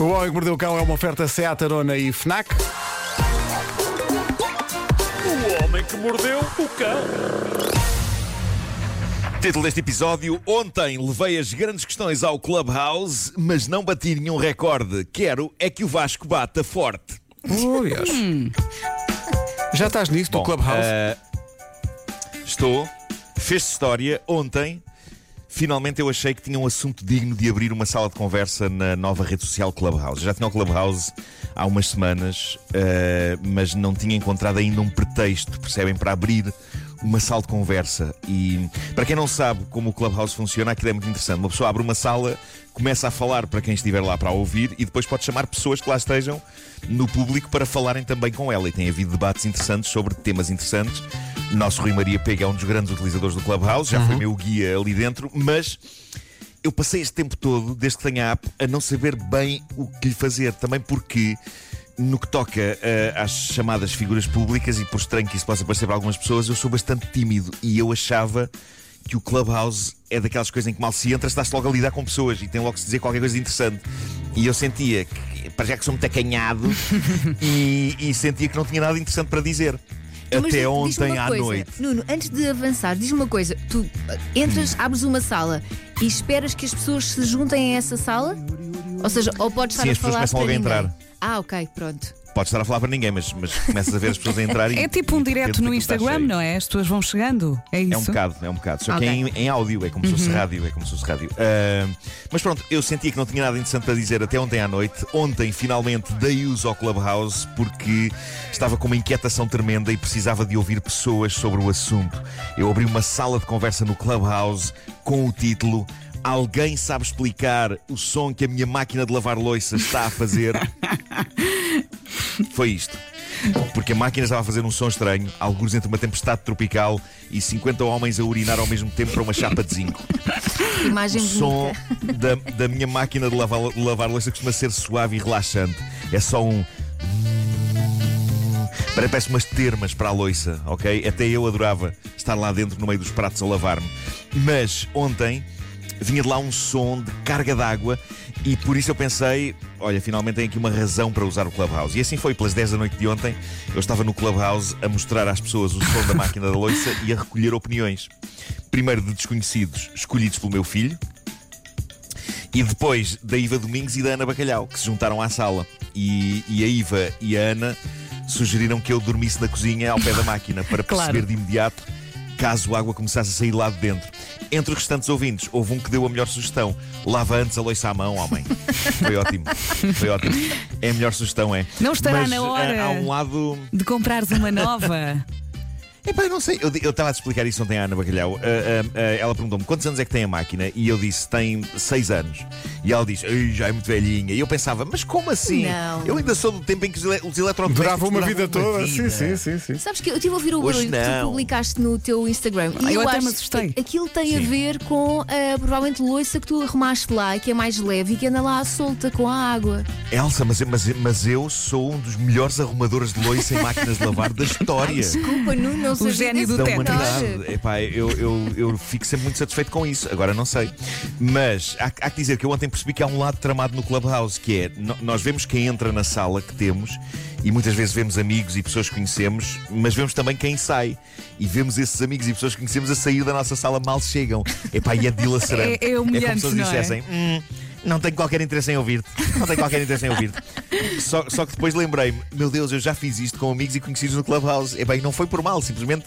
O Homem que Mordeu o Cão é uma oferta Seat Arona e FNAC. O homem que mordeu o cão. Título deste episódio: Ontem levei as grandes questões ao Clubhouse, mas não bati nenhum recorde. Quero é que o Vasco bata forte. Ui, acho. Já estás nisso do Bom, Clubhouse? eh, estou. Fez história ontem. Finalmente eu achei que tinha um assunto digno de abrir uma sala de conversa na nova rede social Clubhouse. Já tinha o Clubhouse há umas semanas, eh, mas não tinha encontrado ainda um pretexto, percebem, para abrir uma sala de conversa. E para quem não sabe como o Clubhouse funciona, aquilo é muito interessante. Uma pessoa abre uma sala, começa a falar para quem estiver lá para ouvir e depois pode chamar pessoas que lá estejam no público para falarem também com ela. E tem havido debates interessantes sobre temas interessantes. Nosso Rui Maria Pega é um dos grandes utilizadores do Clubhouse, já foi meu guia ali dentro, mas eu passei este tempo todo, desde que tenho a app, a não saber bem o que lhe fazer. Também porque, no que toca eh, às chamadas figuras públicas, e por estranho que isso possa parecer para algumas pessoas, eu sou bastante tímido e eu achava que o Clubhouse é daquelas coisas em que mal se entra, estás logo a lidar com pessoas e tem logo que se dizer qualquer coisa interessante. E eu sentia que, para já que sou muito acanhado, e, e sentia que não tinha nada interessante para dizer. Mas Até diz-me ontem à coisa, noite. Nuno, antes de avançar, diz-me uma coisa. Tu ah, entras, abres uma sala e esperas que as pessoas se juntem a essa sala? Ou seja, ou podes estar Sim, a as pessoas falar começam logo a entrar. Ah, ok, pronto. Podes estar a falar para ninguém, mas, mas começas a ver as pessoas a entrar e. É tipo um direto no Instagram, não é? As pessoas vão chegando. É isso? É um bocado, é um bocado. Só que é em, em áudio, é como se fosse rádio, é como se fosse rádio. Ah, mas pronto, eu sentia que não tinha nada interessante para dizer até ontem à noite. Ontem, finalmente, dei uso ao Clubhouse porque estava com uma inquietação tremenda e precisava de ouvir pessoas sobre o assunto. Eu abri uma sala de conversa no Clubhouse com o título. Alguém sabe explicar o som que a minha máquina de lavar louça está a fazer? Foi isto. Porque a máquina estava a fazer um som estranho, alguns entre uma tempestade tropical e 50 homens a urinar ao mesmo tempo para uma chapa de zinco. O Imagem som bonita. da, da minha máquina de lavar, de lavar louça costuma ser suave e relaxante. É só um. Parece umas termas para a loiça, ok? Até eu adorava estar lá dentro no meio dos pratos a lavar-me. Mas ontem vinha de lá um som de carga d'água e por isso eu pensei, olha, finalmente tenho aqui uma razão para usar o Clubhouse. E assim foi, pelas 10 da noite de ontem, eu estava no Clubhouse a mostrar às pessoas o som da máquina da loiça e a recolher opiniões. Primeiro de desconhecidos, escolhidos pelo meu filho, e depois da Iva Domingos e da Ana Bacalhau, que se juntaram à sala. E, e a Iva e a Ana sugeriram que eu dormisse na cozinha ao pé da máquina para Claro. perceber de imediato caso a água começasse a sair lá de dentro. Entre os restantes ouvintes, houve um que deu a melhor sugestão: lava antes a loiça à mão, homem. Foi ótimo. Foi ótimo. É a melhor sugestão, é. Não estará Mas, na ah, hora. Há um lado. De comprares uma nova. Epá, eu não sei. Eu eu estava a te explicar isso ontem à Ana Bacalhau. Ah, ah, ah, ela perguntou-me quantos anos é que tem a máquina e eu disse tem 6 anos. E ela disse, "Ei, já é muito velhinha. E eu pensava, mas como assim? Não. Eu ainda sou do tempo em que os, ele os eletrodomésticos Durava uma vida duravam toda. vida. Sim, sim, sim, sim. Sabes que eu estive a ouvir o Hoje barulho que tu não. publicaste no teu Instagram. Ah, e eu até acho me assustei. que aquilo tem a Sim. ver com provavelmente louça que tu arrumaste lá, que é mais leve e que anda lá solta com a água. Elsa, mas, mas, mas eu sou um dos melhores arrumadores de loiça em máquinas de lavar da história. Desculpa, Nuno, não sabia gênio do humanidade. Epá, eu, eu, eu fico sempre muito satisfeito com isso. Agora não sei. Mas há, há que dizer que eu ontem percebi que há um lado tramado no Clubhouse, que é nós vemos quem entra na sala que temos e muitas vezes vemos amigos e pessoas que conhecemos, mas vemos também quem sai. E vemos esses amigos e pessoas que conhecemos a sair da nossa sala mal chegam. Epá, e é dilacerante. É- é humilhante, como se eles é? dissessem. "Hum, não tenho qualquer interesse em ouvir-te. Não tenho qualquer interesse em ouvir-te. Só, só que depois lembrei-me, meu Deus, eu já fiz isto com amigos e conhecidos no Clubhouse. E bem, não foi por mal, simplesmente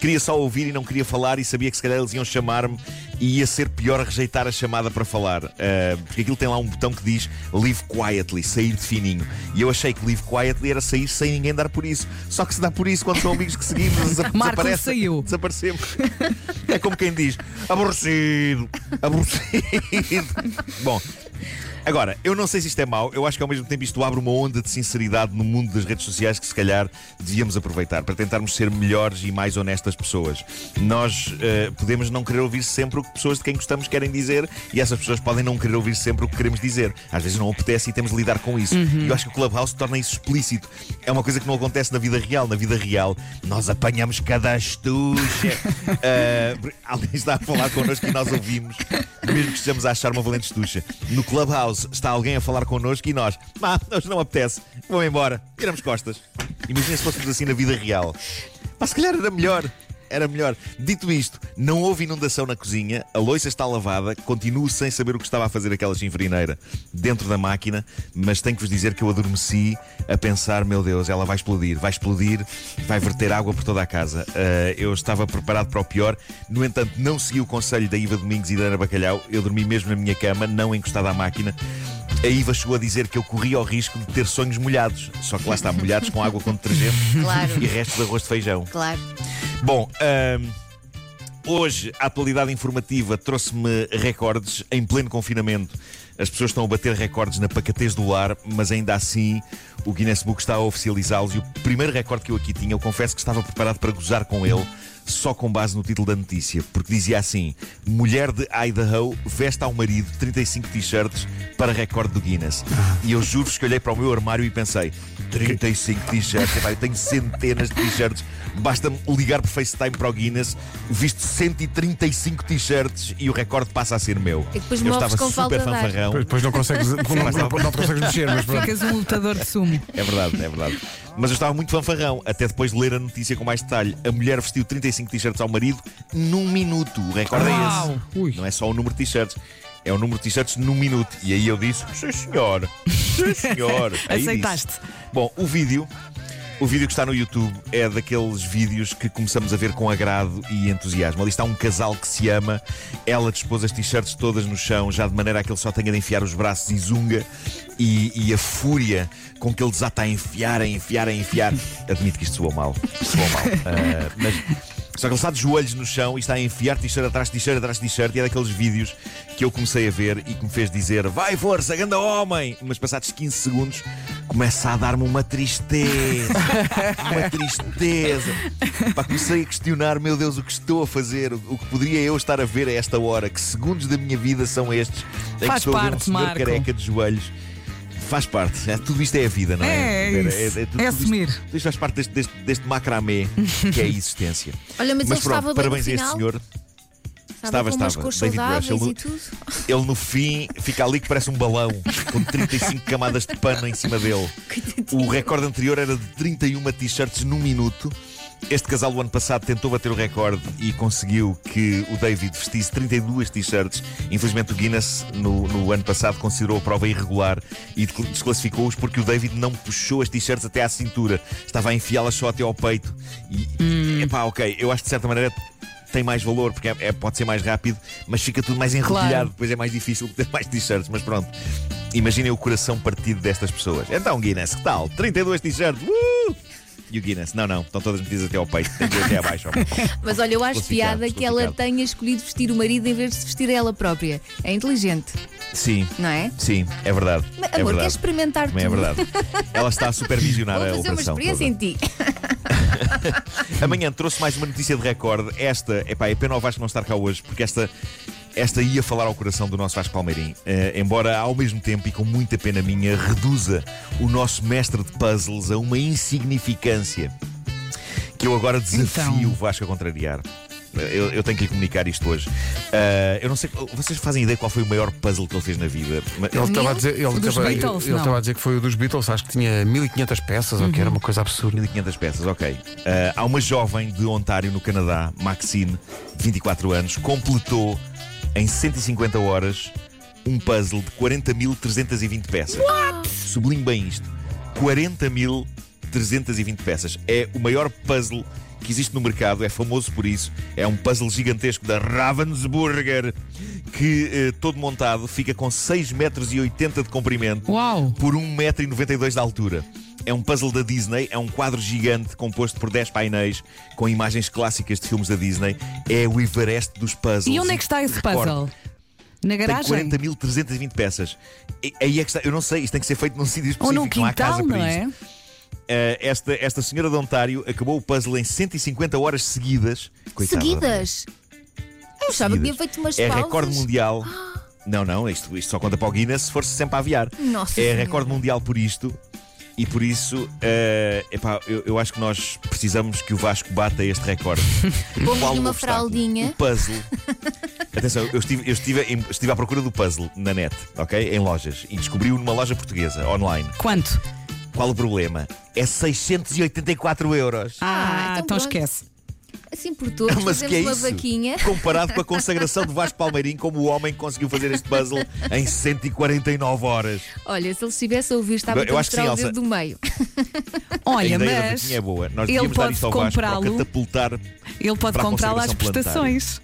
queria só ouvir e não queria falar e sabia que se calhar eles iam chamar-me e ia ser pior rejeitar a chamada para falar. Ah, porque aquilo tem lá um botão que diz Live Quietly, sair de fininho. E eu achei que Live Quietly era sair sem ninguém dar por isso. Só que se dá por isso quando são amigos que seguimos, desa- desaparece, saiu. desaparecemos. É como quem diz aborrecido, aborrecido. Bom. Agora, eu não sei se isto é mau, eu acho que ao mesmo tempo isto abre uma onda de sinceridade no mundo das redes sociais que se calhar devíamos aproveitar para tentarmos ser melhores e mais honestas pessoas. Nós eh, podemos não querer ouvir sempre o que pessoas de quem gostamos querem dizer e essas pessoas podem não querer ouvir sempre o que queremos dizer. Às vezes não apetece e temos de lidar com isso. E eu acho que o Clubhouse torna isso explícito. É uma coisa que não acontece na vida real. Na vida real, nós apanhamos cada astucha. Eh, alguém está a falar connosco e nós ouvimos, mesmo que estejamos a achar uma valente estucha. No Clubhouse, Clubhouse está alguém a falar connosco e nós, ah, hoje não apetece, vou embora, viramos costas. Imagina se fôssemos assim na vida real. Mas se calhar era melhor. Era melhor. Dito isto, não houve inundação na cozinha, a louça está lavada, continuo sem saber o que estava a fazer aquela chinfrineira dentro da máquina, mas tenho que vos dizer que eu adormeci a pensar: meu Deus, ela vai explodir, vai explodir, vai verter água por toda a casa. Uh, eu estava preparado para o pior, no entanto, não segui o conselho da Iva Domingos e da Ana Bacalhau, eu dormi mesmo na minha cama, não encostado à máquina. A Iva chegou a dizer que eu corria o risco de ter sonhos molhados, só que lá está, molhados com água com detergente Claro. e restos de arroz de feijão. Claro. Bom, ahm, hoje a atualidade informativa trouxe-me recordes em pleno confinamento. As pessoas estão a bater recordes na pacatez do lar, mas ainda assim o Guinness Book está a oficializá-los. E o primeiro recorde que eu aqui tinha, eu confesso que estava preparado para gozar com ele, só com base no título da notícia, porque dizia assim: Mulher de Idaho veste ao marido 35 t-shirts para recorde do Guinness. E eu juro-vos que olhei para o meu armário e pensei: 35 t-shirts, eu tenho centenas de t-shirts. Basta-me ligar por FaceTime para o Guinness, visto 135 t-shirts e o recorde passa a ser meu. E depois eu estava com super fanfarrão. Depois, depois não consegues, não, não, não consegues mexer, mas pronto. Ficas um lutador de sumo. É verdade, é verdade. Mas eu estava muito fanfarrão, até depois de ler a notícia com mais detalhe. A mulher vestiu 35 t-shirts ao marido num minuto. O recorde é Uau! esse. Ui. Não é só o número de t-shirts. É o número de t-shirts num minuto. E aí eu disse: Sim, senhor. Sim, senhor. Aí Aceitaste. disse. Bom, o vídeo. O vídeo que está no YouTube é daqueles vídeos que começamos a ver com agrado e entusiasmo. Ali está um casal que se ama, ela dispôs as t-shirts todas no chão, já de maneira a que ele só tenha de enfiar os braços e zunga, e, e a fúria com que ele desata a enfiar, a enfiar, a enfiar. Admito que isto soou mal. Soou mal. Ah, mas. Só que ele está de joelhos no chão e está a enfiar t-shirt atrás de t-shirt atrás de t-shirt e é daqueles vídeos que eu comecei a ver e que me fez dizer vai força, ganda homem! Mas passados 15 segundos começa a dar-me uma tristeza. uma tristeza. Pá, comecei a questionar, meu Deus, o que estou a fazer? O que poderia eu estar a ver a esta hora? Que segundos da minha vida são estes? Em que Faz estou a ver um parte, senhor Marco. careca de joelhos. Faz parte. É, tudo isto é a vida, não é? É, Vera? isso. tudo É isto- assumir. Tudo isto faz parte deste, deste, deste macramê que é a existência. Olha, mas, Mas ele pronto, estava bem parabéns no a este final. senhor. Estava, Estava, David Rush. Ele-. Ele no fim fica ali que parece um balão, com 35 camadas de pano em cima dele. O recorde anterior era de 31 t-shirts num minuto. Este casal do ano passado tentou bater o recorde e conseguiu que o David vestisse 32 t-shirts. Infelizmente, o Guinness, no, no ano passado, considerou a prova irregular e desclassificou-os porque o David não puxou as t-shirts até à cintura. Estava a enfiá-las só até ao peito. E, epá, ok, eu acho que de certa maneira tem mais valor, porque é, é- pode ser mais rápido, mas fica tudo mais enrodilhado, Claro. depois é mais difícil ter mais t-shirts, mas pronto. Imaginem o coração partido destas pessoas. Então, Guinness, que tal? 32 t-shirts. Uh! E o Guinness, não, não, estão todas metidas até ao peito, tem que ir até abaixo. Mas olha, eu acho piada que ela tenha escolhido vestir o marido em vez de se vestir ela própria. É inteligente, Sim, não é? sim, é verdade. Mas, é amor, verdade. queres experimentar Também é tudo? verdade. Ela está a supervisionar Vou a fazer uma operação. experiência toda. em ti. Amanhã trouxe mais uma notícia de recorde. Esta, epá, é pena ao Vasco não estar cá hoje, porque esta, esta ia falar ao coração do nosso Vasco Palmeirim. Eh, embora ao mesmo tempo e com muita pena minha, reduza o nosso mestre de puzzles a uma insignificância que eu agora desafio Então. o Vasco a contrariar. Eu, eu tenho que lhe comunicar isto hoje. Eh, eu não sei, vocês fazem ideia qual foi o maior puzzle que ele fez na vida? Ele estava a dizer, ele Dos estava, Beatles, ele não. estava a dizer que foi o dos Beatles, acho que tinha 1500 peças, ou que era uma coisa absurda. 1500 peças, ok. Ah, há uma jovem de Ontário, no Canadá, Maxine, de 24 anos, completou em 150 horas um puzzle de 40.320 peças. Sublinho bem isto: 40.320 peças. É o maior puzzle que existe no mercado, é famoso por isso. É um puzzle gigantesco da Ravensburger que, eh, todo montado, fica com 6,80 metros e 80 de comprimento Uau! por 1,92m de altura. É um puzzle da Disney, é um quadro gigante composto por 10 painéis com imagens clássicas de filmes da Disney. É o Everest dos puzzles. E onde é que está esse puzzle? Na Tem garagem? 40.320 peças. E, aí é que está, eu não sei, isto tem que ser feito num sítio Ou específico, num não há casa quintal, para não é? Eh, esta, esta senhora de Ontário acabou o puzzle em 150 horas seguidas. Coitada. Seguidas. Eu achava que tinha feito umas É pausas. recorde mundial. Não, não, isto, isto só conta para o Guinness se for sempre a aviar. Nossa é Senhora. recorde mundial por isto. E por isso, eh, epá, eu, eu acho que nós precisamos que o Vasco bata este recorde. Pomos-lhe Qual o uma fraldinha. O puzzle. Atenção, eu estive, eu estive, em- estive à procura do puzzle na net, ok? Em lojas. E descobri-o numa loja portuguesa, online. Quanto? Qual o problema? É 684 euros. Ah, então então pronto. esquece. Assim por todos, Mas que é uma isso? vaquinha. Comparado com a consagração de Vasco Palmeirim como o homem que conseguiu fazer este puzzle em 149 horas. Olha, se ele estivesse a ouvir, estava Eu a acho que mostrar o sim, dedo Elsa. do meio. a Olha, ideia da mas vaquinha é boa. Nós ele devíamos dar pode isto ao Vasco para o comprá-lo. catapultar. ele pode para a comprar lá as consagração prestações.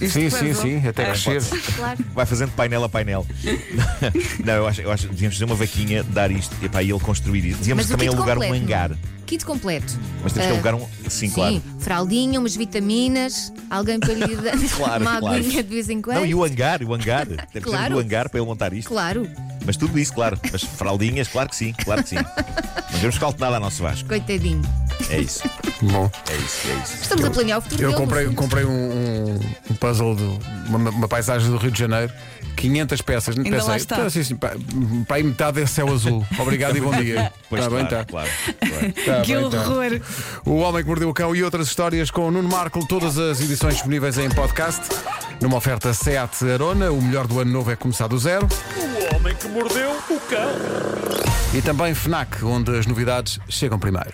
Sim, sim, sim, até É. crescer. Claro. Vai fazendo painel a painel. Não, eu acho, eu acho que devíamos fazer uma vaquinha, dar isto e para ele construir isto. Devíamos Mas o também kit alugar um completo, hangar. Kit completo. Mas temos que Ah, alugar um. Sim, claro. Sim, fraldinha, umas vitaminas, alguém para lhe dar Claro, uma claro. aguinha de vez em quando. Não, e o hangar, o hangar. Temos Claro. o hangar para ele montar isto. Claro, Mas tudo isso, claro. Mas fraldinhas, claro que sim, claro que sim. Não temos caldo nada ao nosso Vasco. coitadinho. É isso, Bom, é isso, é isso. Estamos a planear o futuro eu comprei, comprei um, um- um puzzle, de uma, uma paisagem do Rio de Janeiro, 500 peças. Ainda lá está. assim, assim, pá, para aí metade é céu azul. Obrigado e bom dia. Pois Está bem, claro, está. claro, claro. Tá Que bem, tá. horror! O Homem que Mordeu o Cão e outras histórias com o Nuno Marco, todas as edições disponíveis em podcast. Numa oferta SEAT Arona, o melhor do ano novo é começar do zero. O homem que mordeu o cão. E também FNAC, onde as novidades chegam primeiro.